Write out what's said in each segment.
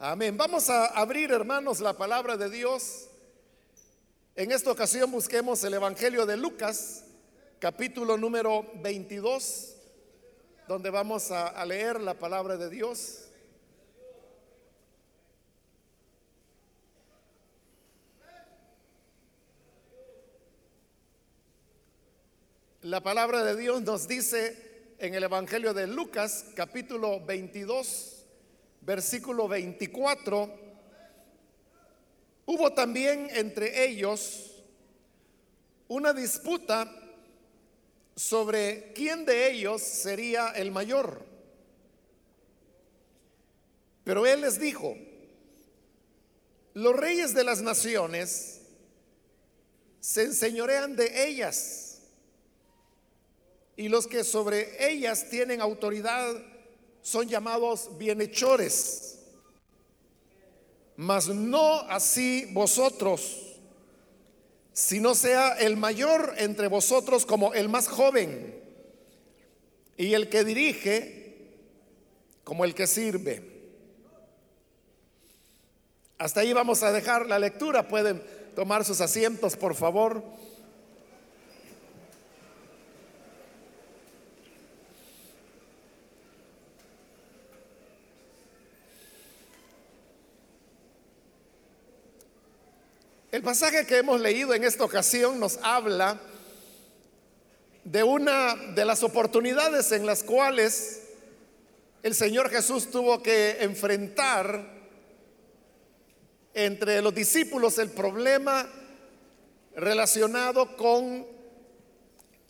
Amén. Vamos a abrir, hermanos, la palabra de Dios. En esta ocasión busquemos el Evangelio de Lucas, capítulo número 22, donde vamos a, leer la palabra de Dios. La palabra de Dios nos dice en el Evangelio de Lucas, capítulo 22, versículo 24, hubo también entre ellos una disputa sobre quién de ellos sería el mayor. Pero él les dijo, los reyes de las naciones se enseñorean de ellas y los que sobre ellas tienen autoridad son llamados bienhechores. Mas no así vosotros, sino sea el mayor entre vosotros como el más joven, y el que dirige como el que sirve. Hasta ahí vamos a dejar la lectura. Pueden tomar sus asientos, por favor. El pasaje que hemos leído en esta ocasión nos habla de una de las oportunidades en las cuales el Señor Jesús tuvo que enfrentar entre los discípulos el problema relacionado con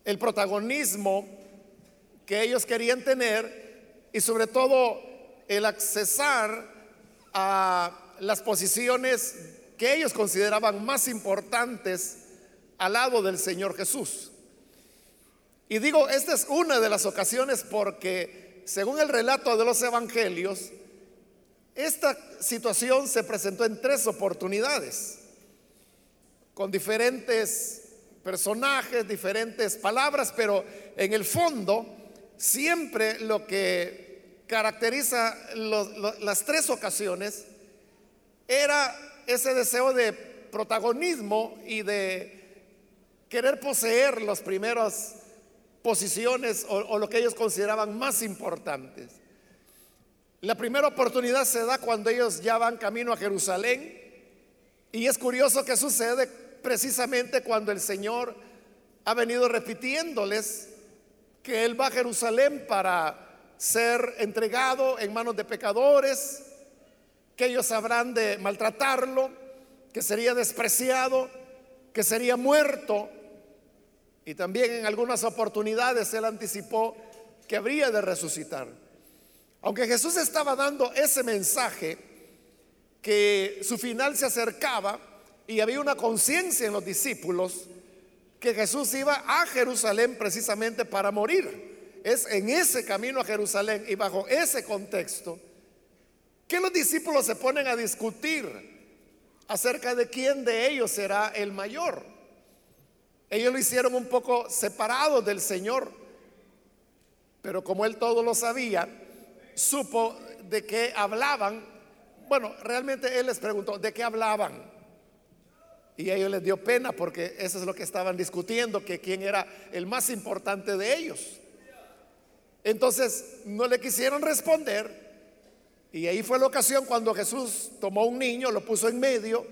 el protagonismo que ellos querían tener y sobre todo el accesar a las posiciones que ellos consideraban más importantes al lado del Señor Jesús. Y digo, esta es una de las ocasiones porque, según el relato de los evangelios, esta situación se presentó en tres oportunidades, con diferentes personajes, diferentes palabras, pero en el fondo siempre lo que caracteriza las tres ocasiones era ese deseo de protagonismo y de querer poseer las primeras posiciones o, lo que ellos consideraban más importantes. La primera oportunidad se da cuando ellos ya van camino a Jerusalén y es curioso que sucede precisamente cuando el Señor ha venido repitiéndoles que Él va a Jerusalén para ser entregado en manos de pecadores, que ellos habrán de maltratarlo, que sería despreciado, que sería muerto. Y también en algunas oportunidades él anticipó que habría de resucitar. Aunque Jesús estaba dando ese mensaje, que su final se acercaba y había una conciencia en los discípulos que Jesús iba a Jerusalén precisamente para morir. Es en ese camino a Jerusalén y bajo ese contexto que los discípulos se ponen a discutir acerca de quién de ellos será el mayor. Ellos lo hicieron un poco separado del Señor, pero como él todo lo sabía, supo de qué hablaban. Bueno, realmente él les preguntó, ¿de qué hablaban? Y a ellos les dio pena porque eso es lo que estaban discutiendo, que quién era el más importante de ellos. Entonces no le quisieron responder y ahí fue la ocasión cuando Jesús tomó un niño, lo puso en medio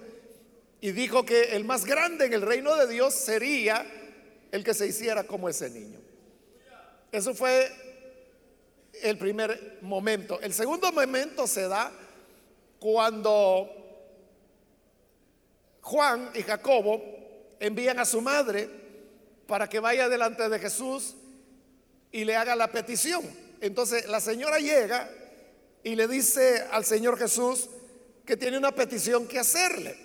y dijo que el más grande en el reino de Dios sería el que se hiciera como ese niño. Eso fue el primer momento. El segundo momento se da cuando Juan y Jacobo envían a su madre para que vaya delante de Jesús y le haga la petición. Entonces la señora llega y le dice al Señor Jesús que tiene una petición que hacerle.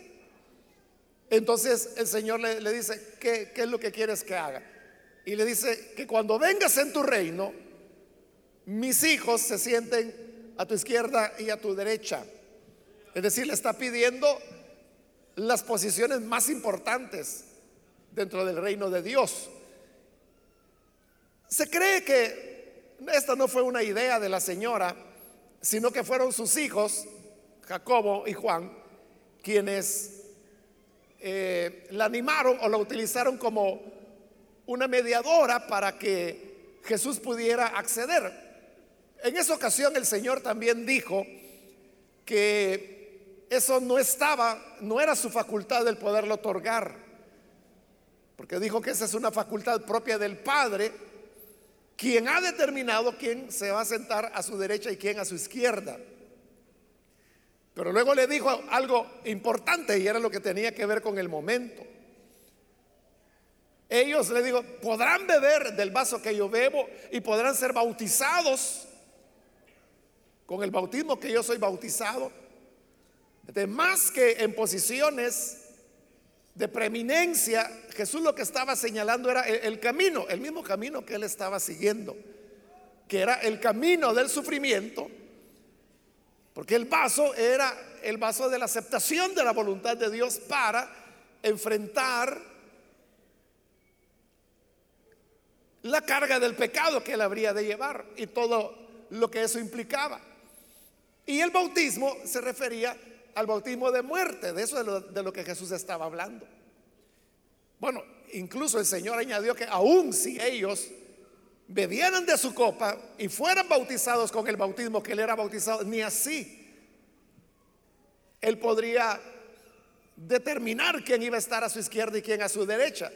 Entonces el Señor le, dice, ¿qué, ¿qué es lo que quieres que haga? Y le dice que cuando vengas en tu reino, mis hijos se sienten a tu izquierda y a tu derecha. Es decir, le está pidiendo las posiciones más importantes dentro del reino de Dios. Se cree que esta no fue una idea de la señora, sino que fueron sus hijos, Jacobo y Juan, quienes eh, la animaron o la utilizaron como una mediadora para que Jesús pudiera acceder. En esa ocasión el Señor también dijo que eso no estaba, no era su facultad el poderlo otorgar, porque dijo que esa es una facultad propia del Padre, quien ha determinado quién se va a sentar a su derecha y quién a su izquierda. Pero luego le dijo algo importante y era lo que tenía que ver con el momento. Ellos le digo, podrán beber del vaso que yo bebo y podrán ser bautizados con el bautismo que yo soy bautizado. De más que en posiciones de preeminencia, Jesús lo que estaba señalando era el, camino, el mismo camino que él estaba siguiendo, que era el camino del sufrimiento porque el vaso era el vaso de la aceptación de la voluntad de Dios para enfrentar la carga del pecado que él habría de llevar y todo lo que eso implicaba. Y el bautismo se refería al bautismo de muerte, de eso de lo, de lo que Jesús estaba hablando. Bueno, incluso el Señor añadió que aún si ellos bebieran de su copa y fueran bautizados con el bautismo que él era bautizado, ni así él podría determinar quién iba a estar a su izquierda y quién a su derecha.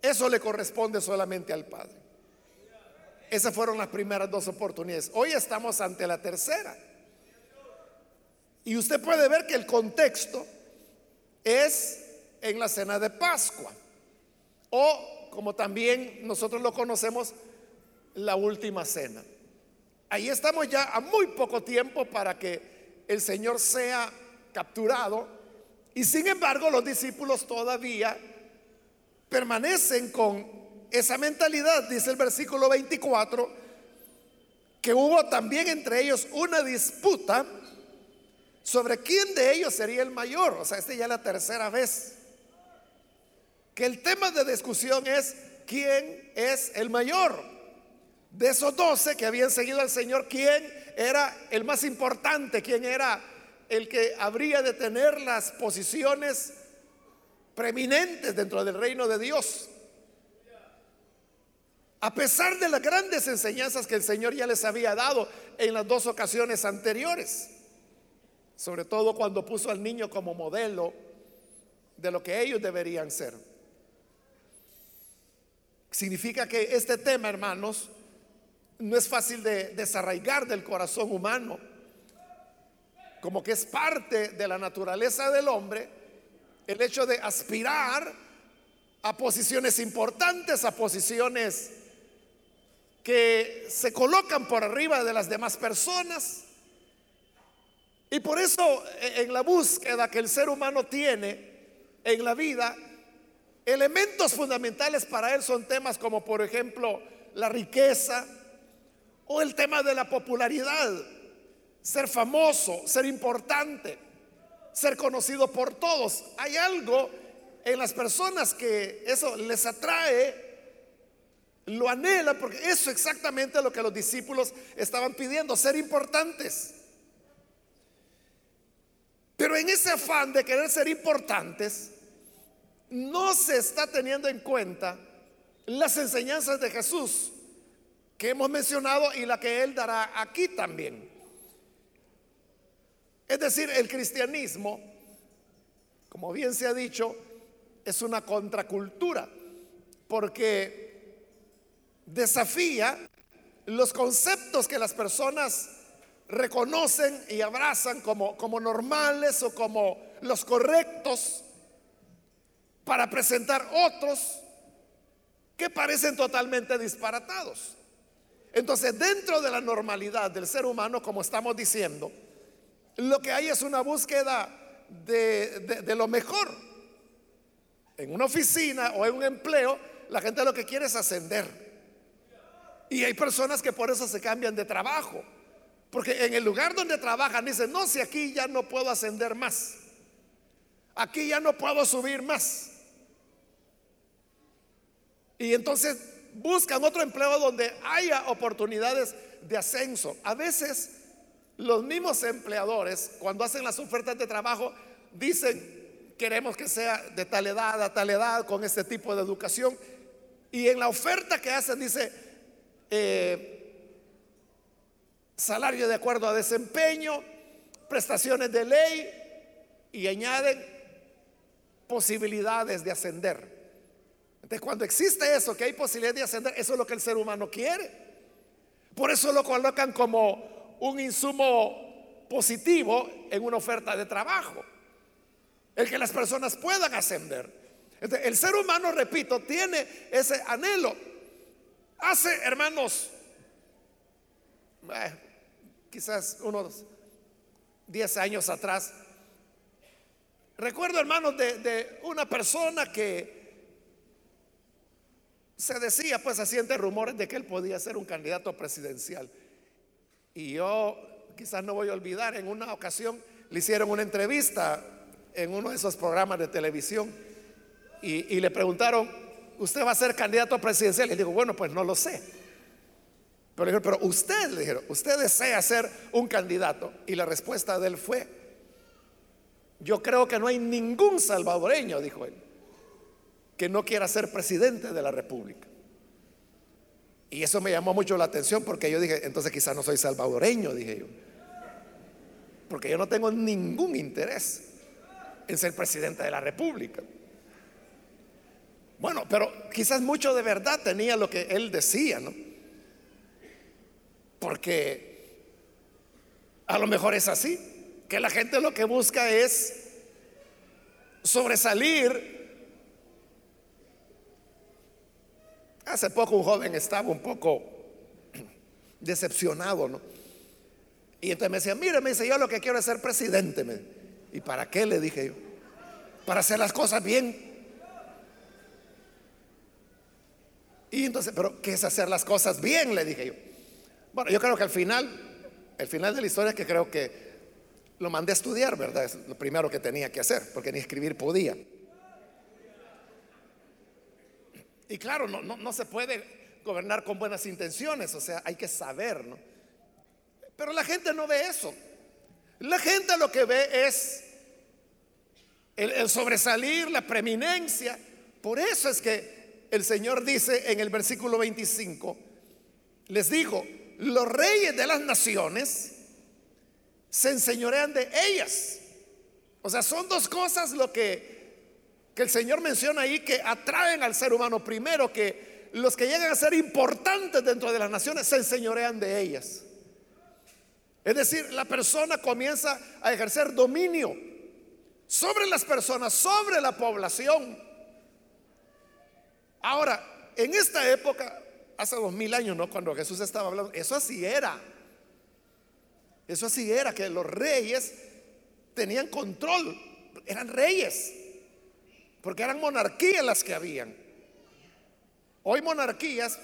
Eso le corresponde solamente al Padre. Esas fueron las primeras dos oportunidades. Hoy estamos ante la tercera. Y usted puede ver que el contexto es en la cena de Pascua. O como también nosotros lo conocemos, la última cena. Ahí estamos ya a muy poco tiempo para que el Señor sea capturado y sin embargo los discípulos todavía permanecen con esa mentalidad, dice el versículo 24, que hubo también entre ellos una disputa sobre quién de ellos sería el mayor. O sea, esta ya es la tercera vez. Que el tema de discusión es quién es el mayor de esos doce que habían seguido al Señor, ¿quién era el más importante? ¿Quién era el que habría de tener las posiciones preeminentes dentro del reino de Dios? A pesar de las grandes enseñanzas que el Señor ya les había dado en las dos ocasiones anteriores, sobre todo cuando puso al niño como modelo de lo que ellos deberían ser. Significa que este tema, hermanos, no es fácil de desarraigar del corazón humano, como que es parte de la naturaleza del hombre, el hecho de aspirar a posiciones importantes, a posiciones que se colocan por arriba de las demás personas. Y por eso e, en la búsqueda que el ser humano tiene en la vida, elementos fundamentales para él son temas como por ejemplo la riqueza, o el tema de la popularidad, ser famoso, ser importante, ser conocido por todos. Hay algo en las personas que eso les atrae, lo anhela, porque eso es exactamente lo que los discípulos estaban pidiendo, ser importantes. Pero en ese afán de querer ser importantes, no se está teniendo en cuenta las enseñanzas de Jesús que hemos mencionado y la que Él dará aquí también. Es decir, el cristianismo, como bien se ha dicho, es una contracultura, porque desafía los conceptos que las personas reconocen y abrazan como, como normales o como los correctos para presentar otros que parecen totalmente disparatados. Entonces, dentro de la normalidad del ser humano, como estamos diciendo, lo que hay es una búsqueda de, lo mejor. En una oficina o en un empleo, la gente lo que quiere es ascender. Y hay personas que por eso se cambian de trabajo. Porque en el lugar donde trabajan dicen, no, si aquí ya no puedo ascender más. Aquí ya no puedo subir más. Y entonces buscan otro empleo donde haya oportunidades de ascenso. A veces los mismos empleadores, cuando hacen las ofertas de trabajo, dicen, queremos que sea de tal edad a tal edad, con este tipo de educación. Y en la oferta que hacen dice, eh, salario de acuerdo a desempeño, prestaciones de ley, y añaden posibilidades de ascender. Entonces, cuando existe eso, que hay posibilidad de ascender, eso es lo que el ser humano quiere. Por eso lo colocan como un insumo positivo en una oferta de trabajo. El que las personas puedan ascender. el ser humano, repito, tiene ese anhelo. Hace, hermanos, eh, quizás unos 10 años atrás, recuerdo, hermanos, de, de una persona que se decía, pues haciendo rumores de que él podía ser un candidato presidencial. Y yo quizás no voy a olvidar, en una ocasión le hicieron una entrevista en uno de esos programas de televisión y, le preguntaron, ¿usted va a ser candidato presidencial? Y le digo, bueno, pues no lo sé. Pero le dijeron, pero usted, le dijeron, ¿usted desea ser un candidato? Y la respuesta de él fue, yo creo que no hay ningún salvadoreño, dijo él, que no quiera ser presidente de la República. Y eso me llamó mucho la atención porque yo dije, entonces quizás no soy salvadoreño, dije yo. Porque yo no tengo ningún interés en ser presidente de la República. Bueno, pero quizás mucho de verdad tenía lo que él decía, ¿no? Porque a lo mejor es así, que la gente lo que busca es sobresalir Hace poco un joven estaba un poco decepcionado, ¿no? Y entonces me decía, mire, me dice, yo lo que quiero es ser presidente. ¿Y para qué? Le dije yo. Para hacer las cosas bien. Y entonces, pero ¿qué es hacer las cosas bien? Le dije yo. Bueno, yo creo que al final, el final de la historia es que creo que lo mandé a estudiar, ¿verdad? Es lo primero que tenía que hacer, porque ni escribir podía. Y claro, no, no, se puede gobernar con buenas intenciones, o sea, hay que saber, ¿no? Pero la gente no ve eso. La gente lo que ve es el, el, sobresalir, la preeminencia. Por eso es que el Señor dice en el versículo 25, les dijo, los reyes de las naciones se enseñorean de ellas. O sea, son dos cosas lo que que el Señor menciona ahí que atraen al ser humano primero, que los que llegan a ser importantes dentro de las naciones se enseñorean de ellas. Es decir, la persona comienza a ejercer dominio sobre las personas, sobre la población. Ahora, en esta época, hace dos mil años, ¿no? Cuando Jesús estaba hablando, eso así era. Eso así era, que los reyes tenían control, eran reyes porque eran monarquías las que habían. Hoy monarquías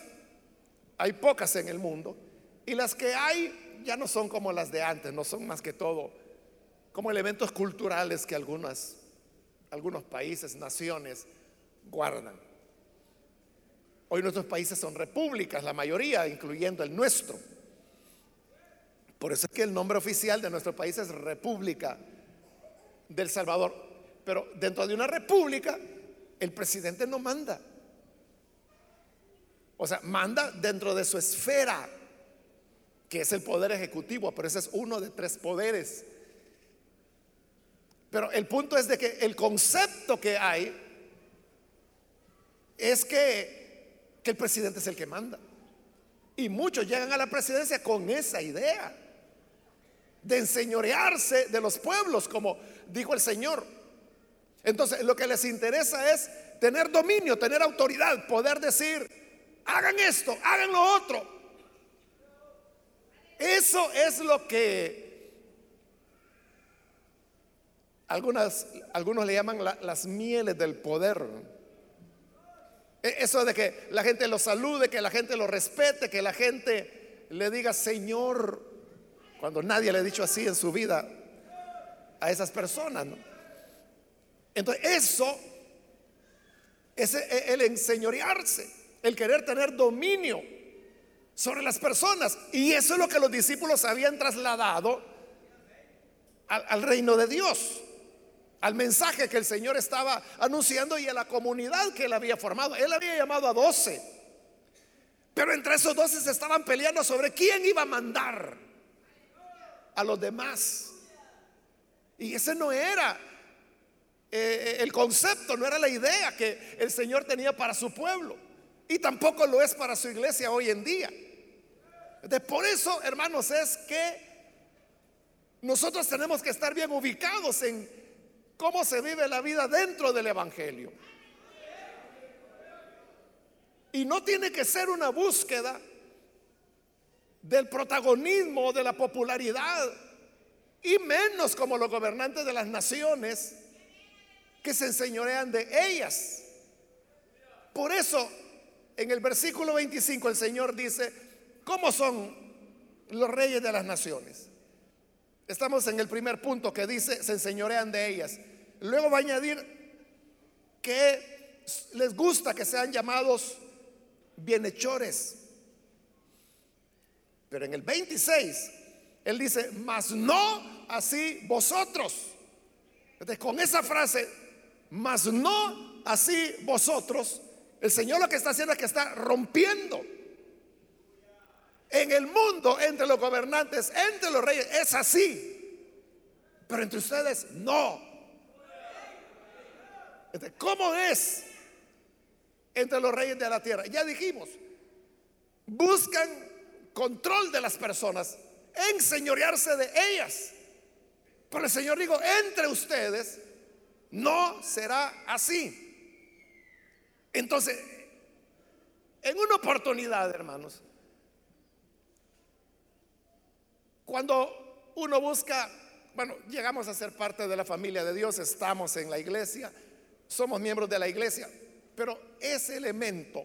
hay pocas en el mundo y las que hay ya no son como las de antes, no son más que todo como elementos culturales que algunas, algunos países, naciones guardan. Hoy nuestros países son repúblicas, la mayoría, incluyendo el nuestro. Por eso es que el nombre oficial de nuestro país es República del Salvador. Pero dentro de una república, el presidente no manda. O sea, manda dentro de su esfera, que es el poder ejecutivo, pero ese es uno de tres poderes. Pero el punto es de que el concepto que hay es que, que el presidente es el que manda. Y muchos llegan a la presidencia con esa idea de enseñorearse de los pueblos, como dijo el Señor. Entonces, lo que les interesa es tener dominio, tener autoridad, poder decir, hagan esto, hagan lo otro. Eso es lo que algunos le llaman las mieles del poder. E, eso de que la gente lo salude, que la gente lo respete, que la gente le diga Señor, cuando nadie le ha dicho así en su vida a esas personas. Entonces, eso es el enseñorearse, el querer tener dominio sobre las personas. Y eso es lo que los discípulos habían trasladado al reino de Dios al mensaje que el Señor estaba anunciando y a la comunidad que él había formado. Él había llamado a doce, pero entre esos doce se estaban peleando sobre quién iba a mandar a los demás. Y ese no era eh, el concepto, no era la idea que el Señor tenía para su pueblo. Y tampoco lo es para su iglesia hoy en día. De por eso, hermanos, es que nosotros tenemos que estar bien ubicados en cómo se vive la vida dentro del Evangelio. Y no tiene que ser una búsqueda del protagonismo, de la popularidad, y menos como los gobernantes de las naciones que se enseñorean de ellas. Por eso, en el versículo 25 el Señor dice, ¿cómo son los reyes de las naciones? Estamos en el primer punto que dice, se enseñorean de ellas. Luego va a añadir que les gusta que sean llamados bienhechores. Pero en el 26, él dice, mas no así vosotros. Entonces, con esa frase, mas no así vosotros, el Señor lo que está haciendo es que está rompiendo en el mundo, entre los gobernantes, entre los reyes, es así. Pero entre ustedes, no. ¿Cómo es entre los reyes de la tierra? Ya dijimos, buscan control de las personas, enseñorearse de ellas. Pero el Señor dijo, entre ustedes no será así. Entonces, en una oportunidad, hermanos, cuando uno busca, bueno, llegamos a ser parte de la familia de Dios, estamos en la iglesia, somos miembros de la iglesia, pero ese elemento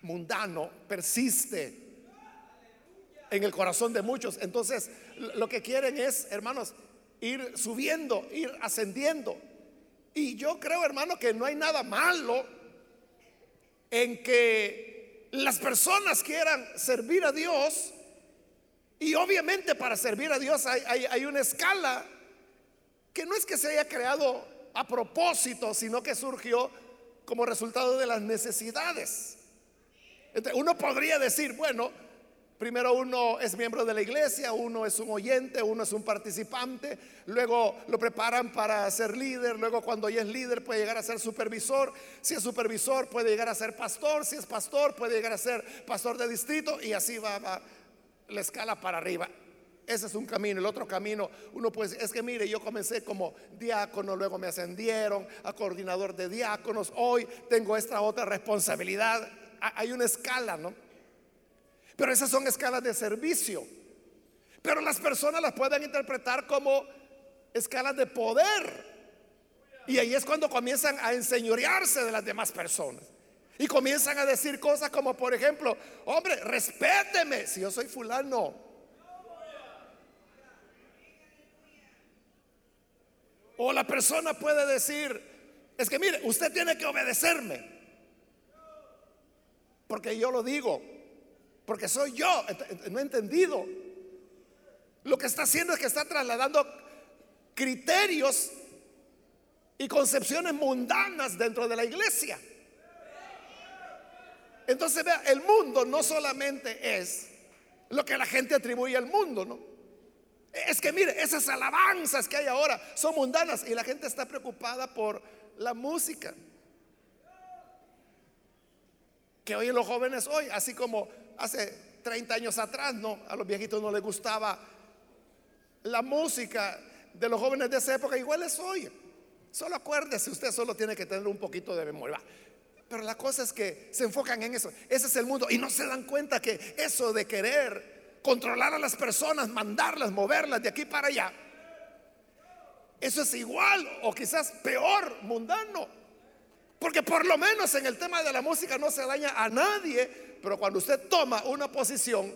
mundano persiste en el corazón de muchos. Entonces, lo que quieren es, hermanos, ir subiendo, ir ascendiendo. Y yo creo, hermano, que no hay nada malo en que las personas quieran servir a Dios y obviamente para servir a Dios hay, una escala que no es que se haya creado a propósito, sino que surgió como resultado de las necesidades. uno podría decir, bueno, primero uno es miembro de la iglesia, uno es un oyente, uno es un participante, luego lo preparan para ser líder, luego cuando ya es líder puede llegar a ser supervisor, si es supervisor puede llegar a ser pastor, si es pastor puede llegar a ser pastor de distrito y así va, va la escala para arriba. Ese es un camino. El otro camino, uno puede decir, es que mire, yo comencé como diácono, luego me ascendieron a coordinador de diáconos, hoy tengo esta otra responsabilidad. Hay una escala, ¿no? Pero esas son escalas de servicio. Pero las personas las pueden interpretar como escalas de poder. Y ahí es cuando comienzan a enseñorearse de las demás personas. Y comienzan a decir cosas como, por ejemplo, hombre, respéteme si yo soy fulano. O la persona puede decir, es que mire, usted tiene que obedecerme. Porque yo lo digo, porque soy yo. No he entendido. Lo que está haciendo es que está trasladando criterios y concepciones mundanas dentro de la iglesia. Entonces, vea, el mundo no solamente es lo que la gente atribuye al mundo, ¿no? Es que mire, esas alabanzas que hay ahora son mundanas y la gente está preocupada por la música. Que hoy los jóvenes hoy, así como hace 30 años atrás, no, a los viejitos no les gustaba la música de los jóvenes de esa época, igual es hoy. Solo acuérdese, usted solo tiene que tener un poquito de memoria. Pero la cosa es que se enfocan en eso. Ese es el mundo. Y no se dan cuenta que eso de querer controlar a las personas, mandarlas, moverlas de aquí para allá, eso es igual o quizás peor mundano. Porque por lo menos en el tema de la música no se daña a nadie. Pero cuando usted toma una posición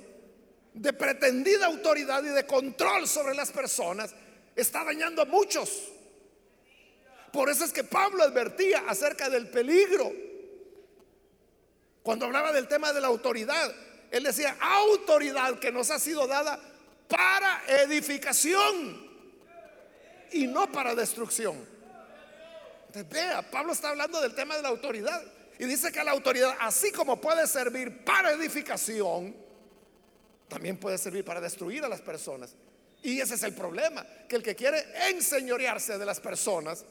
de pretendida autoridad y de control sobre las personas, está dañando a muchos. Por eso es que Pablo advertía acerca del peligro cuando hablaba del tema de la autoridad, Él decía, autoridad que nos ha sido dada para edificación y no para destrucción. Entonces, vea, Pablo está hablando del tema de la autoridad y dice que la autoridad, así como puede servir para edificación, también puede servir para destruir a las personas. Y ese es el problema, que el que quiere enseñorearse de las personas,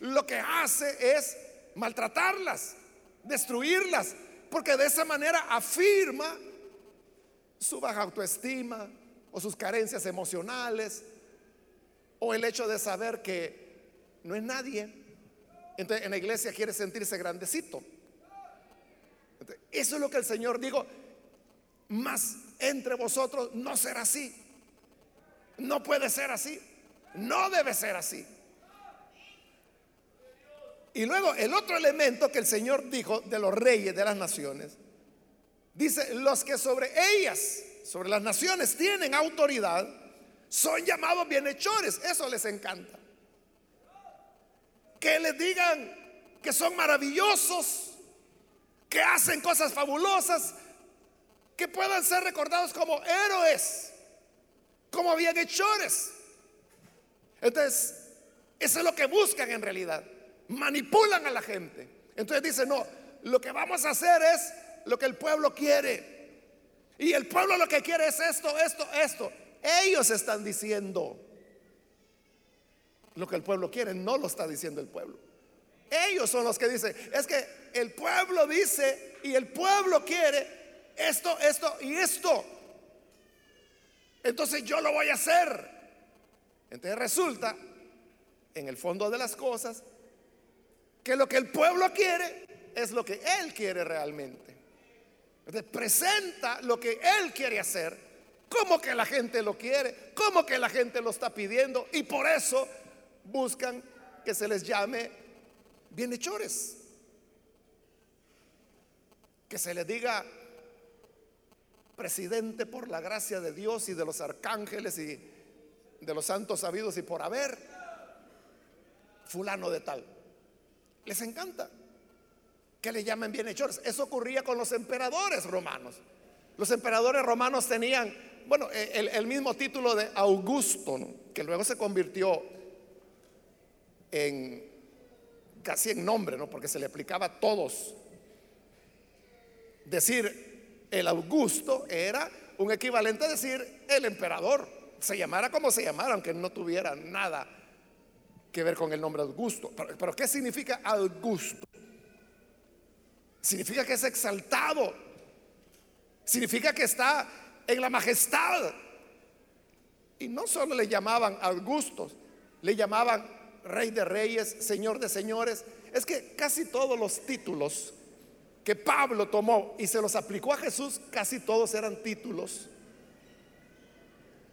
lo que hace es maltratarlas, destruirlas, porque de esa manera afirma su baja autoestima o sus carencias emocionales o el hecho de saber que no es nadie. Entonces en la iglesia quiere sentirse grandecito. eso es lo que el Señor dijo, más entre vosotros no será así. No puede ser así. No debe ser así. Y luego el otro elemento que el Señor dijo de los reyes de las naciones, dice, los que sobre ellas, sobre las naciones tienen autoridad, son llamados bienhechores. Eso les encanta. Que les digan que son maravillosos, que hacen cosas fabulosas, que puedan ser recordados como héroes, como bienhechores. Entonces, eso es lo que buscan en realidad manipulan a la gente. Entonces dice, no, lo que vamos a hacer es lo que el pueblo quiere. Y el pueblo lo que quiere es esto, esto, esto. Ellos están diciendo lo que el pueblo quiere, no lo está diciendo el pueblo. Ellos son los que dicen, es que el pueblo dice y el pueblo quiere esto, esto y esto. Entonces yo lo voy a hacer. Entonces resulta, en el fondo de las cosas, que lo que el pueblo quiere es lo que él quiere realmente. Presenta lo que él quiere hacer, como que la gente lo quiere, como que la gente lo está pidiendo y por eso buscan que se les llame bienhechores. Que se les diga presidente por la gracia de Dios y de los arcángeles y de los santos sabidos y por haber fulano de tal. Les encanta que le llamen bienhechores. Eso ocurría con los emperadores romanos. Los emperadores romanos tenían, bueno, e, el, mismo título de Augusto, que luego se convirtió en casi en nombre, ¿no? porque se le aplicaba a todos. Decir el Augusto era un equivalente a decir el emperador, se llamara como se llamara, aunque no tuviera nada que ver con el nombre Augusto. Pero, ¿qué significa Augusto? Significa que es exaltado. Significa que está en la majestad. Y no solo le llamaban Augusto, le llamaban Rey de Reyes, Señor de Señores. Es que casi todos los títulos que Pablo tomó y se los aplicó a Jesús, casi todos eran títulos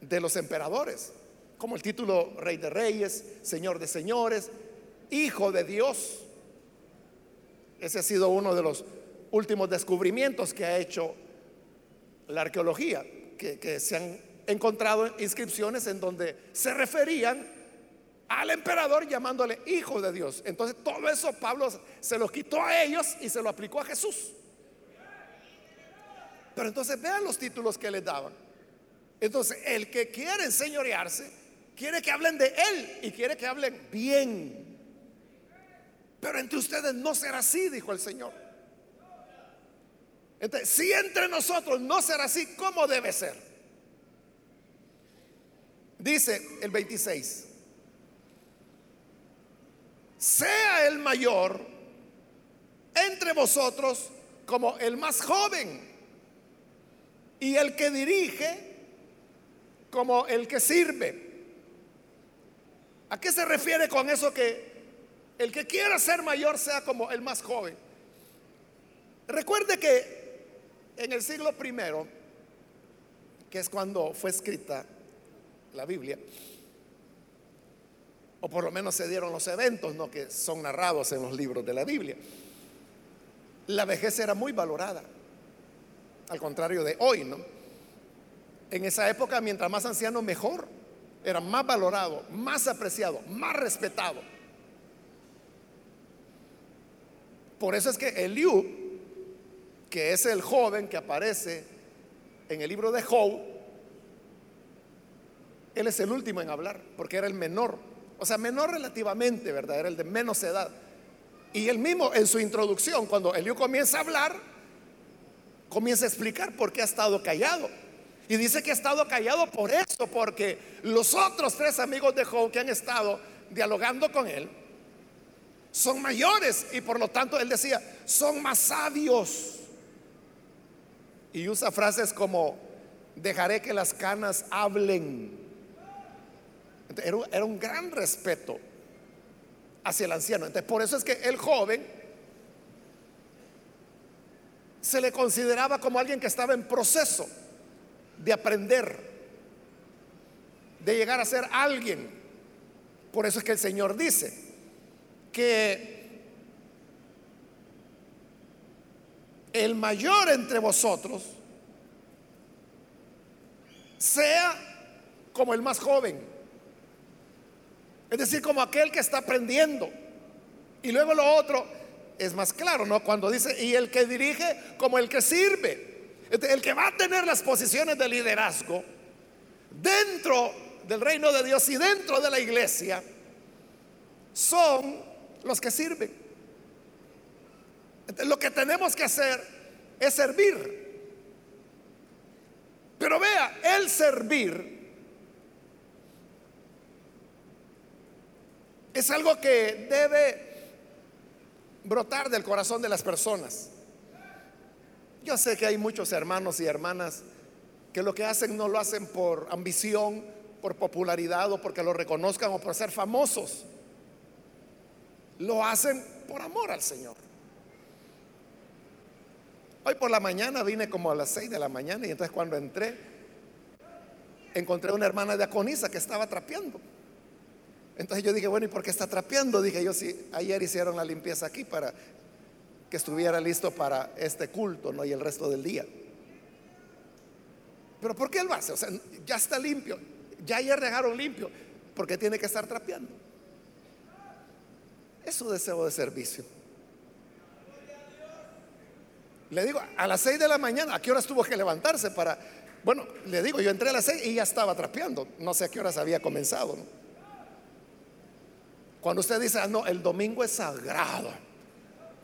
de los emperadores como el título Rey de Reyes, Señor de Señores, Hijo de Dios. Ese ha sido uno de los últimos descubrimientos que ha hecho la arqueología, que, se han encontrado inscripciones en donde se referían al emperador llamándole hijo de Dios. Entonces todo eso Pablo se lo quitó a ellos y se lo aplicó a Jesús. Pero entonces vean los títulos que les daban. Entonces el que quiere enseñorearse quiere que hablen de Él y quiere que hablen bien. Pero entre ustedes no será así, dijo el Señor. Si entre nosotros no será así, ¿cómo debe ser? Dice el 26, sea el mayor entre vosotros como el más joven y el que dirige como el que sirve. ¿A qué se refiere con eso que el que quiera ser mayor sea como el más joven? Recuerde que en el siglo primero, que es cuando fue escrita la Biblia, o por lo menos se dieron los eventos ¿no? que son narrados en los libros de la Biblia, la vejez era muy valorada, al contrario de hoy, ¿no? En esa época, mientras más anciano, mejor era más valorado, más apreciado, más respetado. Por eso es que Eliú, que es el joven que aparece en el libro de Job, él es el último en hablar, porque era el menor, o sea, menor relativamente, ¿verdad? Era el de menos edad. Y él mismo en su introducción, cuando Eliú comienza a hablar, comienza a explicar por qué ha estado callado. Y dice que ha estado callado por eso, porque los otros tres amigos de Job que han estado dialogando con él son mayores y por lo tanto él decía, son más sabios. Y usa frases como, dejaré que las canas hablen. Era, era un gran respeto hacia el anciano. Entonces, por eso es que el joven se le consideraba como alguien que estaba en proceso de aprender, de llegar a ser alguien. Por eso es que el Señor dice que el mayor entre vosotros sea como el más joven. Es decir, como aquel que está aprendiendo. Y luego lo otro es más claro, ¿no? Cuando dice, y el que dirige como el que sirve. El que va a tener las posiciones de liderazgo dentro del reino de Dios y dentro de la iglesia son los que sirven. lo que tenemos que hacer es servir. Pero vea, el servir es algo que debe brotar del corazón de las personas. Yo sé que hay muchos hermanos y hermanas que lo que hacen no lo hacen por ambición, por popularidad o porque lo reconozcan o por ser famosos. Lo hacen por amor al Señor. Hoy por la mañana vine como a las 6 de la mañana y entonces cuando entré encontré una hermana de Aconiza que estaba trapeando. Entonces yo dije, bueno, ¿y por qué está trapeando? Dije yo, sí, ayer hicieron la limpieza aquí para que estuviera listo para este culto, ¿no? Y el resto del día. Pero ¿por qué lo hace? O sea, ya está limpio. Ya ayer dejaron limpio. Porque tiene que estar trapeando. Es su deseo de servicio. Le digo, a las 6 de la mañana, ¿a qué horas tuvo que levantarse para... Bueno, le digo, yo entré a las 6 y ya estaba trapeando. No sé a qué horas había comenzado. Cuando usted dice, ah, no, el domingo es sagrado.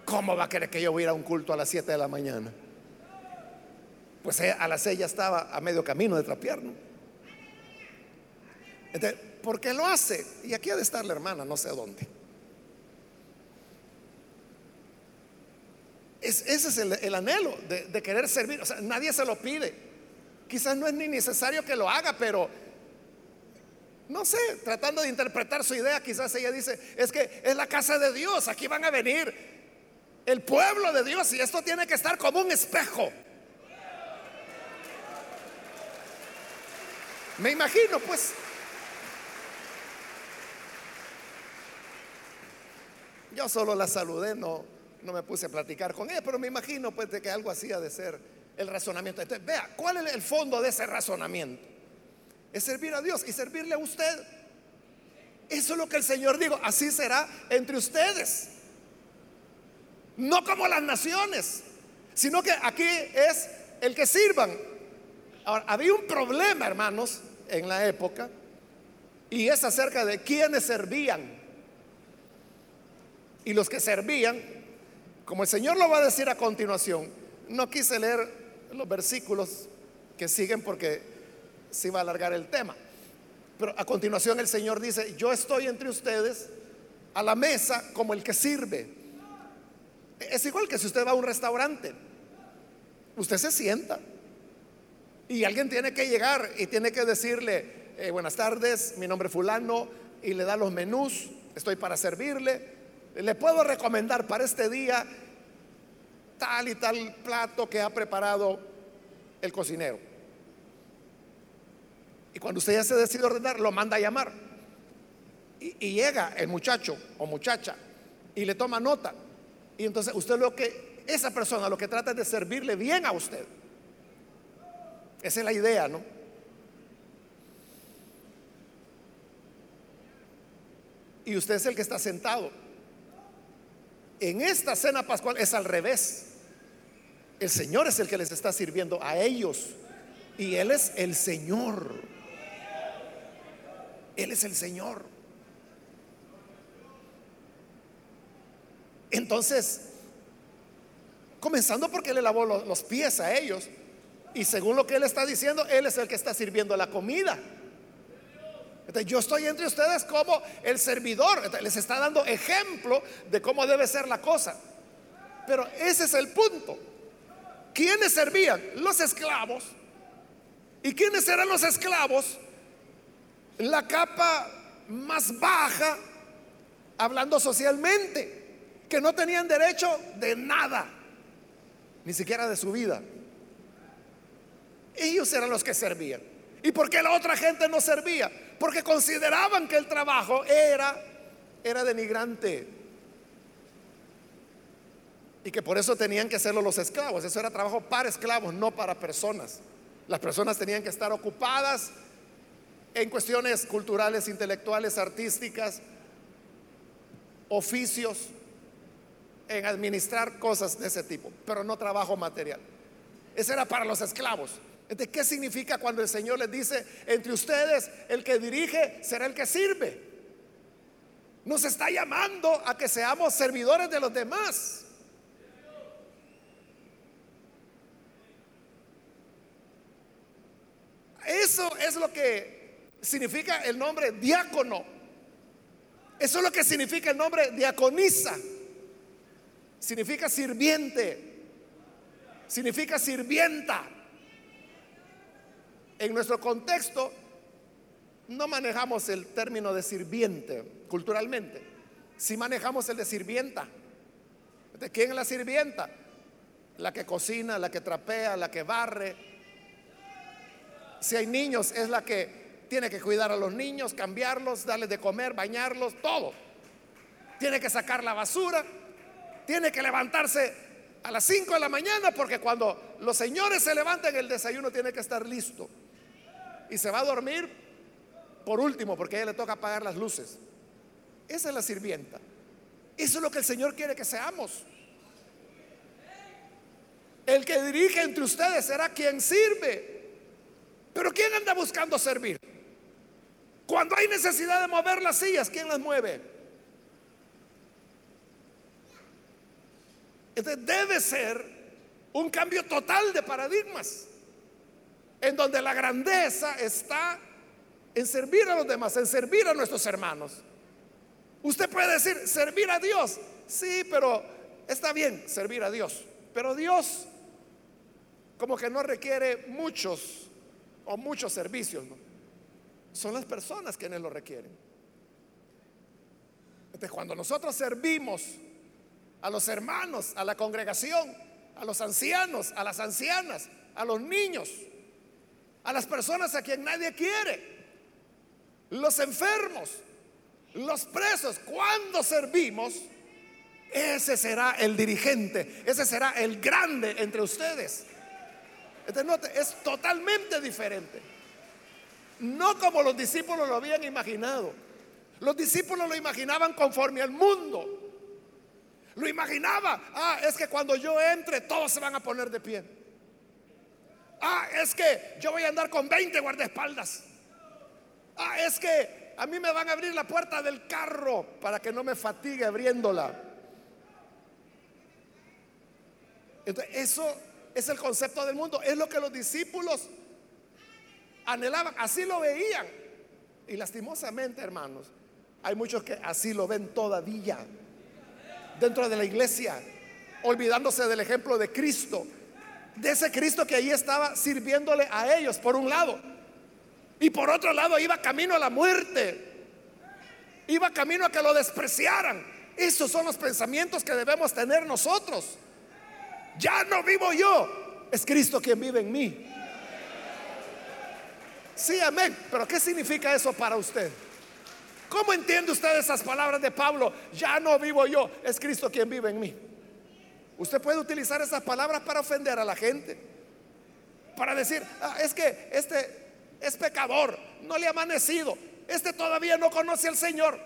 ¿Cómo va a querer que yo voy a ir a un culto a las 7 de la mañana? Pues a las 6 ya estaba a medio camino de trapear, Entonces, ¿por qué lo hace? Y aquí ha de estar la hermana, no sé dónde. ese es el, anhelo de, de, querer servir. O sea, nadie se lo pide. Quizás no es ni necesario que lo haga, pero no sé, tratando de interpretar su idea, quizás ella dice, es que es la casa de Dios, aquí van a venir el pueblo de Dios y esto tiene que estar como un espejo. Me imagino, pues. Yo solo la saludé, no, no me puse a platicar con ella, pero me imagino pues de que algo hacía de ser el razonamiento. Entonces, vea, ¿cuál es el fondo de ese razonamiento? Es servir a Dios y servirle a usted. Eso es lo que el Señor dijo, así será entre ustedes no como las naciones, sino que aquí es el que sirvan. Ahora, había un problema, hermanos, en la época, y es acerca de quienes servían. Y los que servían, como el Señor lo va a decir a continuación, no quise leer los versículos que siguen porque se va a alargar el tema. Pero a continuación el Señor dice, yo estoy entre ustedes a la mesa como el que sirve. Es igual que si usted va a un restaurante, usted se sienta y alguien tiene que llegar y tiene que decirle, eh, buenas tardes, mi nombre es fulano, y le da los menús, estoy para servirle, le puedo recomendar para este día tal y tal plato que ha preparado el cocinero. Y cuando usted ya se decide ordenar, lo manda a llamar. y llega el muchacho o muchacha y le toma nota. Y entonces usted lo que, esa persona lo que trata es de servirle bien a usted. Esa es la idea, ¿no? Y usted es el que está sentado. En esta cena pascual es al revés. El Señor es el que les está sirviendo a ellos. Y Él es el Señor. Él es el Señor. Entonces, comenzando porque le lavó los, pies a ellos. Y según lo que Él está diciendo, Él es el que está sirviendo la comida. Yo estoy entre ustedes como el servidor. les está dando ejemplo de cómo debe ser la cosa. Pero ese es el punto. ¿Quiénes servían? Los esclavos. ¿Y quiénes eran los esclavos? La capa más baja, hablando socialmente, que no tenían derecho de nada, ni siquiera de su vida. Ellos eran los que servían. ¿Y por qué la otra gente no servía? Porque consideraban que el trabajo era, era denigrante y que por eso tenían que hacerlo los esclavos. Eso era trabajo para esclavos, no para personas. Las personas tenían que estar ocupadas en cuestiones culturales, intelectuales, artísticas, oficios, en administrar cosas de ese tipo, pero no trabajo material. Ese era para los esclavos. ¿De qué significa cuando el Señor les dice, entre ustedes el que dirige será el que sirve? Nos está llamando a que seamos servidores de los demás. Eso es lo que significa el nombre diácono. Eso es lo que significa el nombre diaconisa. Significa sirviente. Significa sirvienta. En nuestro contexto no manejamos el término de sirviente culturalmente. Si manejamos el de sirvienta. ¿De quién es la sirvienta? La que cocina, la que trapea, la que barre, si hay niños, es la que tiene que cuidar a los niños, cambiarlos, darles de comer, bañarlos, todo. Tiene que sacar la basura, tiene que levantarse a las 5 de la mañana porque cuando los señores se levanten el desayuno tiene que estar listo. Y se va a dormir por último porque a ella le toca apagar las luces. Esa es la sirvienta. Eso es lo que el Señor quiere que seamos. El que dirige entre ustedes será quien sirve. Pero ¿quién anda buscando servir? Cuando hay necesidad de mover las sillas, ¿quién las mueve? Entonces debe ser un cambio total de paradigmas, en donde la grandeza está en servir a los demás, en servir a nuestros hermanos. Usted puede decir, servir a Dios. Sí, pero está bien servir a Dios. Pero Dios como que no requiere muchos o muchos servicios. Son las personas quienes lo requieren. Entonces, cuando nosotros servimos a los hermanos, a la congregación, a los ancianos, a las ancianas, a los niños, a las personas a quien nadie quiere, los enfermos, los presos, cuando servimos, ese será el dirigente, ese será el grande entre ustedes. Este es totalmente diferente. No como los discípulos lo habían imaginado. Los discípulos lo imaginaban conforme al mundo. Lo imaginaba. Ah, es que cuando yo entre todos se van a poner de pie. Ah, es que yo voy a andar con 20 guardaespaldas. Ah, es que a mí me van a abrir la puerta del carro para que no me fatigue abriéndola. Entonces, eso es el concepto del mundo, es lo que los discípulos anhelaban, así lo veían. Y lastimosamente, hermanos, hay muchos que así lo ven todavía dentro de la iglesia, olvidándose del ejemplo de Cristo, de ese Cristo que ahí estaba sirviéndole a ellos, por un lado, y por otro lado iba camino a la muerte, iba camino a que lo despreciaran. Esos son los pensamientos que debemos tener nosotros. Ya no vivo yo, es Cristo quien vive en mí. Sí, amén. Pero ¿qué significa eso para usted? ¿Cómo entiende usted esas palabras de Pablo? Ya no vivo yo, es Cristo quien vive en mí. Usted puede utilizar esas palabras para ofender a la gente. Para decir, ah, es que este es pecador, no le ha amanecido, este todavía no conoce al Señor.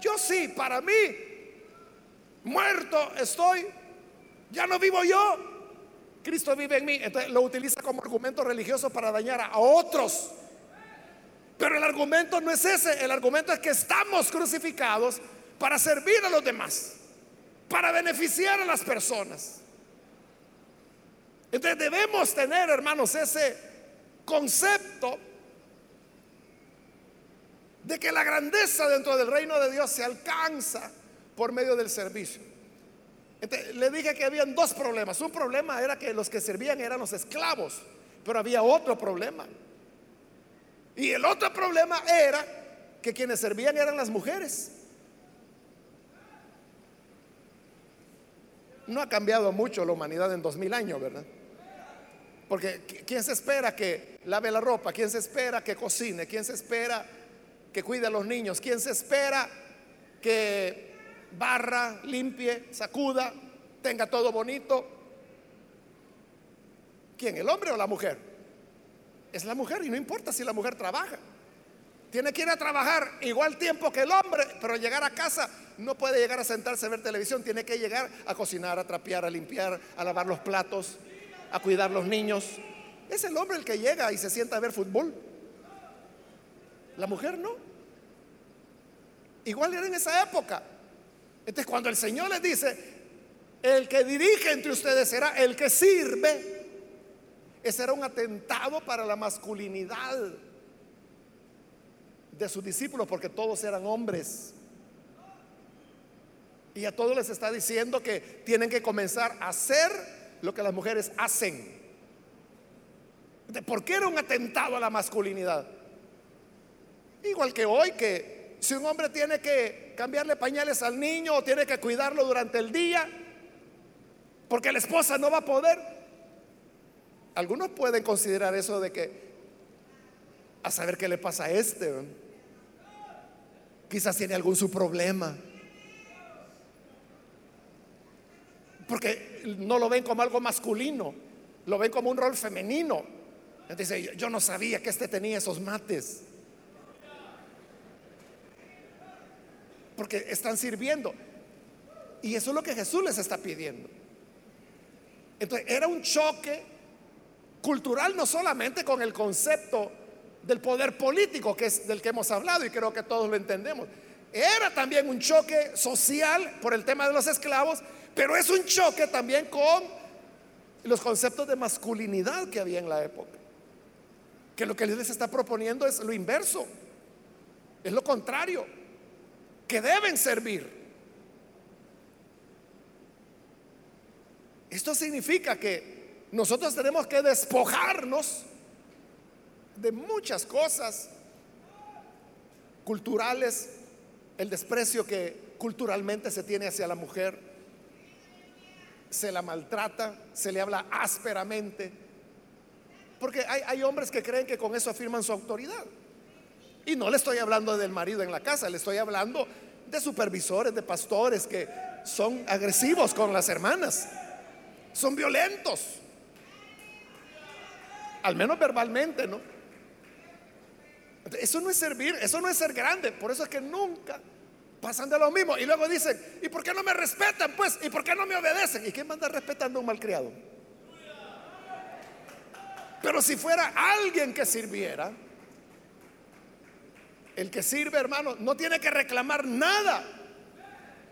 Yo sí, para mí, muerto estoy ya no vivo yo, Cristo vive en mí, entonces lo utiliza como argumento religioso para dañar a otros. Pero el argumento no es ese, el argumento es que estamos crucificados para servir a los demás, para beneficiar a las personas. Entonces debemos tener, hermanos, ese concepto de que la grandeza dentro del reino de Dios se alcanza por medio del servicio. le dije que habían dos problemas. Un problema era que los que servían eran los esclavos, pero había otro problema. Y el otro problema era que quienes servían eran las mujeres. No ha cambiado mucho la humanidad en dos mil años, ¿verdad? Porque ¿quién se espera que lave la ropa? ¿Quién se espera que cocine? ¿Quién se espera que cuide a los niños? ¿Quién se espera que barra, limpie, sacuda, tenga todo bonito? ¿Quién? ¿El hombre o la mujer? Es la mujer y no importa si la mujer trabaja. Tiene que ir a trabajar igual tiempo que el hombre, pero llegar a casa no puede llegar a sentarse a ver televisión, tiene que llegar a cocinar, a trapear, a limpiar, a lavar los platos, a cuidar los niños. Es el hombre el que llega y se sienta a ver fútbol. La mujer no. Igual era en esa época. Entonces cuando el Señor les dice, el que dirige entre ustedes será el que sirve, ese era un atentado para la masculinidad de sus discípulos, porque todos eran hombres. Y a todos les está diciendo que tienen que comenzar a hacer lo que las mujeres hacen. ¿Por qué era un atentado a la masculinidad? Igual que hoy, que si un hombre tiene que cambiarle pañales al niño o tiene que cuidarlo durante el día, porque la esposa no va a poder. Algunos pueden considerar eso de que a saber qué le pasa a este. Quizás tiene algún su problema. Porque no lo ven como algo masculino, lo ven como un rol femenino. Dice, yo no sabía que este tenía esos mates. Porque están sirviendo. Y eso es lo que Jesús les está pidiendo. Entonces, era un choque cultural no solamente con el concepto del poder político, que es del que hemos hablado y creo que todos lo entendemos. Era también un choque social por el tema de los esclavos, pero es un choque también con los conceptos de masculinidad que había en la época. Que lo que les está proponiendo es lo inverso, es lo contrario, que deben servir. Esto significa que nosotros tenemos que despojarnos de muchas cosas culturales, el desprecio que culturalmente se tiene hacia la mujer, se la maltrata, se le habla ásperamente, porque hay, hombres que creen que con eso afirman su autoridad. Y no le estoy hablando del marido en la casa, le estoy hablando de supervisores, de pastores que son agresivos con las hermanas, son violentos, al menos verbalmente, ¿no? Eso no es servir, eso no es ser grande. Por eso es que nunca pasan de lo mismo. Y luego dicen, ¿y por qué no me respetan? Pues, ¿y por qué no me obedecen? ¿Y quién manda respetando a un malcriado? Pero si fuera alguien que sirviera, el que sirve, hermano, no tiene que reclamar nada.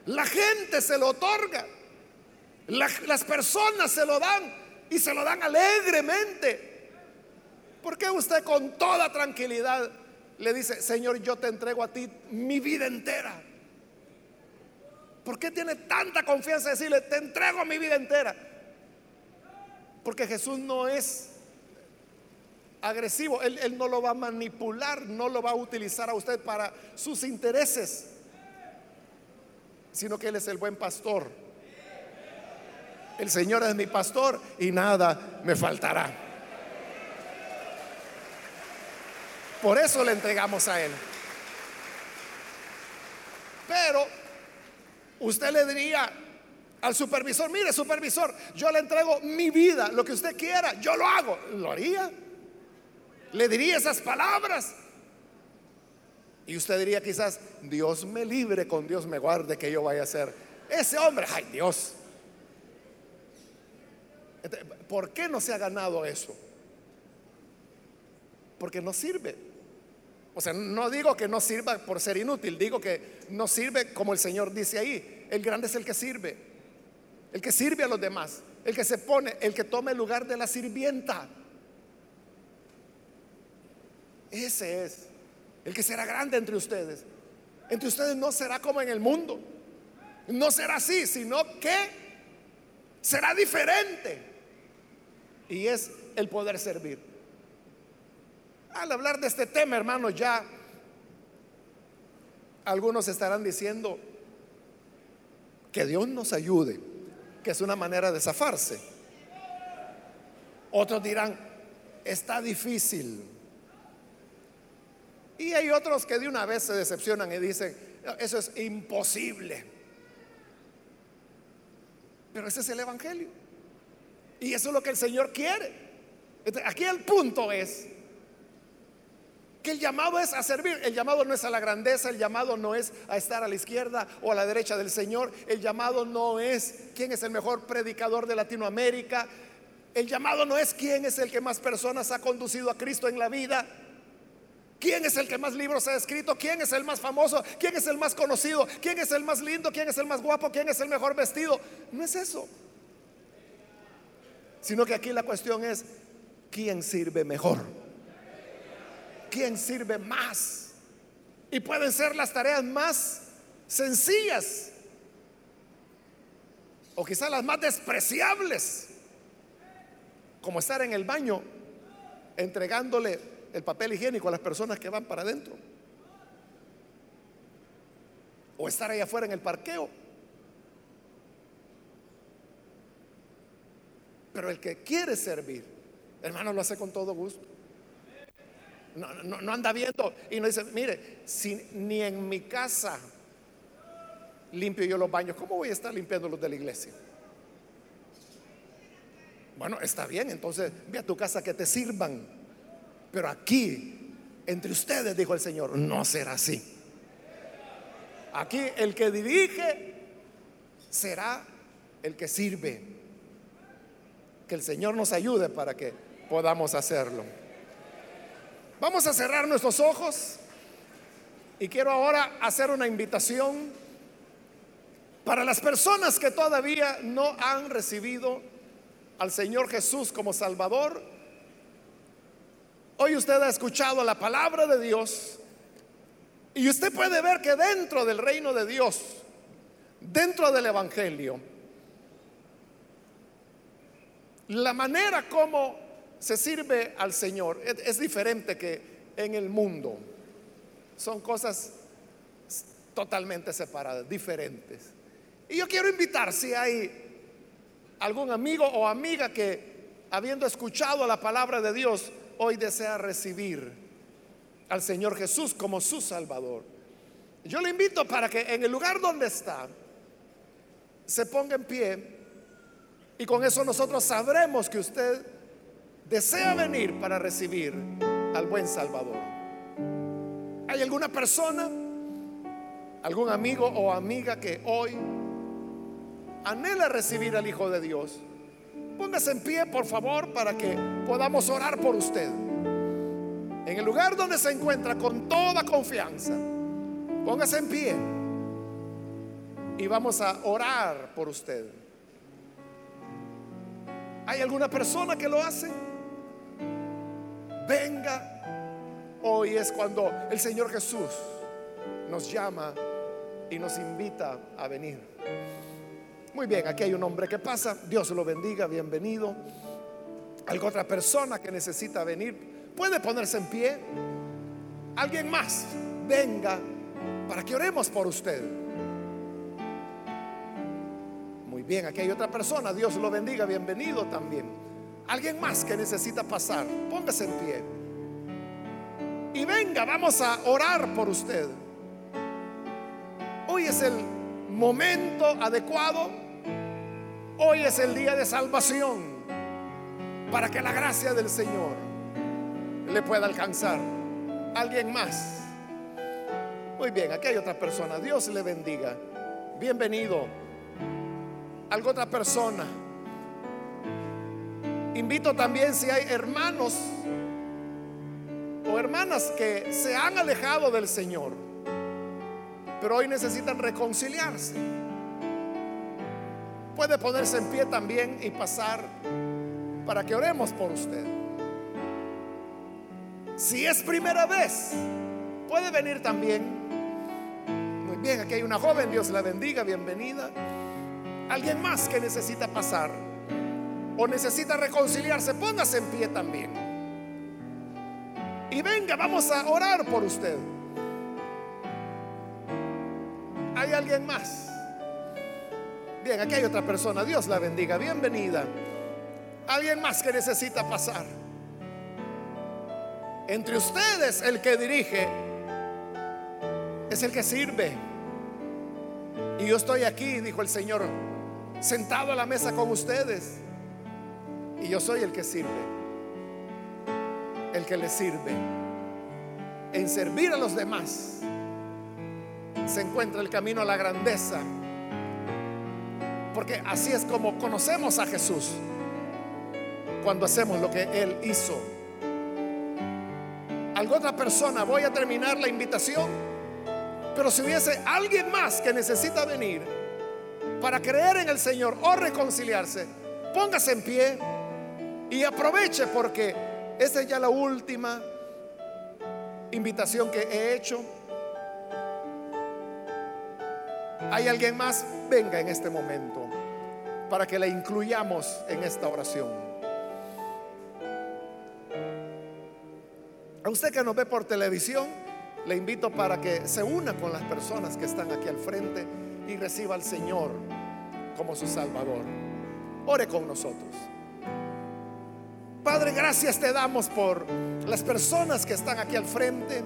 La gente se lo otorga. las personas se lo dan y se lo dan alegremente. ¿Por qué usted con toda tranquilidad le dice, Señor, yo te entrego a ti mi vida entera? ¿Por qué tiene tanta confianza de decirle, te entrego mi vida entera? Porque Jesús no es agresivo, él, él, no lo va a manipular, no lo va a utilizar a usted para sus intereses, sino que Él es el buen pastor. El Señor es mi pastor y nada me faltará. Por eso le entregamos a Él. Pero usted le diría al supervisor, mire supervisor, yo le entrego mi vida, lo que usted quiera, yo lo hago. ¿Lo haría? Le diría esas palabras. Y usted diría quizás, Dios me libre, con Dios me guarde que yo vaya a ser ese hombre. Ay Dios. ¿Por qué no se ha ganado eso? Porque no sirve. O sea, no digo que no sirva por ser inútil, digo que no sirve como el Señor dice ahí. El grande es el que sirve, el que sirve a los demás, el que se pone, el que toma el lugar de la sirvienta. Ese es el que será grande entre ustedes. Entre ustedes no será como en el mundo. No será así, sino que será diferente. Y es el poder servir. Al hablar de este tema, hermanos, ya algunos estarán diciendo que Dios nos ayude, que es una manera de zafarse. Otros dirán, está difícil. Y hay otros que de una vez se decepcionan y dicen, eso es imposible. Pero ese es el Evangelio. Y eso es lo que el Señor quiere. Aquí el punto es que el llamado es a servir. El llamado no es a la grandeza, el llamado no es a estar a la izquierda o a la derecha del Señor. El llamado no es quién es el mejor predicador de Latinoamérica. El llamado no es quién es el que más personas ha conducido a Cristo en la vida. ¿Quién es el que más libros ha escrito? ¿Quién es el más famoso? ¿Quién es el más conocido? ¿Quién es el más lindo? ¿Quién es el más guapo? ¿Quién es el mejor vestido? No es eso. Sino que aquí la cuestión es, ¿quién sirve mejor? ¿Quién sirve más? Y pueden ser las tareas más sencillas o quizás las más despreciables, como estar en el baño entregándole el papel higiénico a las personas que van para adentro. O estar ahí afuera en el parqueo. Pero el que quiere servir, hermano, lo hace con todo gusto. No, anda viendo y no dice, mire, si ni en mi casa limpio yo los baños, ¿cómo voy a estar limpiando los de la iglesia? Bueno, está bien, entonces ve a tu casa que te sirvan. Pero aquí, entre ustedes, dijo el Señor, no será así. Aquí el que dirige será el que sirve. Que el Señor nos ayude para que podamos hacerlo. Vamos a cerrar nuestros ojos y quiero ahora hacer una invitación para las personas que todavía no han recibido al Señor Jesús como Salvador. Hoy usted ha escuchado la palabra de Dios y usted puede ver que dentro del reino de Dios, dentro del Evangelio, la manera como se sirve al Señor es, diferente que en el mundo. Son cosas totalmente separadas, diferentes. Y yo quiero invitar si hay algún amigo o amiga que habiendo escuchado la palabra de Dios, hoy desea recibir al Señor Jesús como su Salvador, yo le invito para que en el lugar donde está se ponga en pie y con eso nosotros sabremos que usted desea venir para recibir al buen Salvador. ¿Hay alguna persona, algún amigo o amiga que hoy anhela recibir al Hijo de Dios? Póngase en pie, por favor, para que podamos orar por usted. En el lugar donde se encuentra con toda confianza, póngase en pie y vamos a orar por usted. ¿Hay alguna persona que lo hace? Venga. Hoy es cuando el Señor Jesús nos llama y nos invita a venir. Muy bien, aquí hay un hombre que pasa. Dios lo bendiga, bienvenido. Algo otra persona que necesita venir? Puede ponerse en pie. Alguien más, venga para que oremos por usted. Muy bien, aquí hay otra persona. Dios lo bendiga, bienvenido también. Alguien más que necesita pasar, póngase en pie. Y venga, vamos a orar por usted. Hoy es el momento adecuado Hoy es el día de salvación para que la gracia del Señor le pueda alcanzar. Alguien más. Muy bien, aquí hay otra persona. Dios le bendiga. Bienvenido. Algo otra persona. Invito también si hay hermanos o hermanas que se han alejado del Señor, pero hoy necesitan reconciliarse. Puede ponerse en pie también y pasar para que oremos por usted. Si es primera vez, puede venir también. Muy bien, aquí hay una joven, Dios la bendiga, bienvenida. Alguien más que necesita pasar o necesita reconciliarse, póngase en pie también. Y venga, vamos a orar por usted. ¿Hay alguien más? Bien, aquí hay otra persona. Dios la bendiga. Bienvenida. Alguien más que necesita pasar. Entre ustedes el que dirige es el que sirve. Y yo estoy aquí, dijo el Señor, sentado a la mesa con ustedes. Y yo soy el que sirve. El que le sirve. En servir a los demás se encuentra el camino a la grandeza. Porque así es como conocemos a Jesús. Cuando hacemos lo que Él hizo. Alguna otra persona, voy a terminar la invitación. Pero si hubiese alguien más que necesita venir para creer en el Señor o reconciliarse, póngase en pie. Y aproveche porque esa es ya la última invitación que he hecho. ¿Hay alguien más? Venga en este momento para que la incluyamos en esta oración. A usted que nos ve por televisión, le invito para que se una con las personas que están aquí al frente y reciba al Señor como su Salvador. Ore con nosotros. Padre, gracias te damos por las personas que están aquí al frente,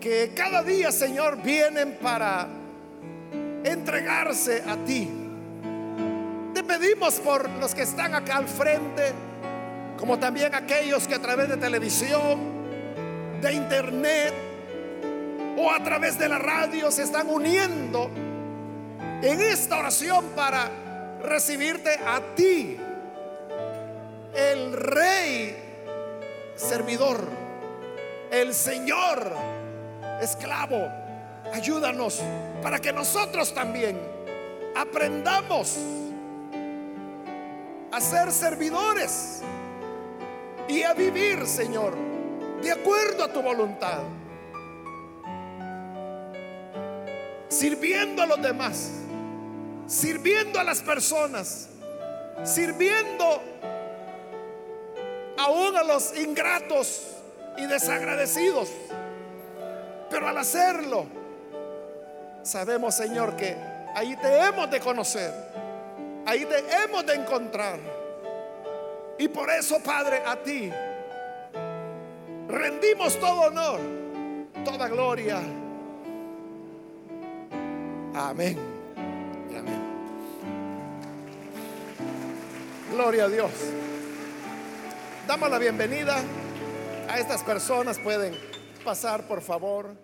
que cada día, Señor, vienen para entregarse a ti. Te pedimos por los que están acá al frente, como también aquellos que a través de televisión, de internet o a través de la radio se están uniendo en esta oración para recibirte a ti el rey servidor, el Señor esclavo. Ayúdanos para que nosotros también aprendamos a ser servidores y a vivir, Señor, de acuerdo a tu voluntad. Sirviendo a los demás, sirviendo a las personas, sirviendo aún a los ingratos y desagradecidos. Pero al hacerlo, sabemos, Señor, que ahí te hemos de conocer, ahí te hemos de encontrar. Y por eso, Padre, a ti rendimos todo honor, toda gloria. Amén. Amén. Gloria a Dios. Damos la bienvenida a estas personas. Pueden pasar, por favor.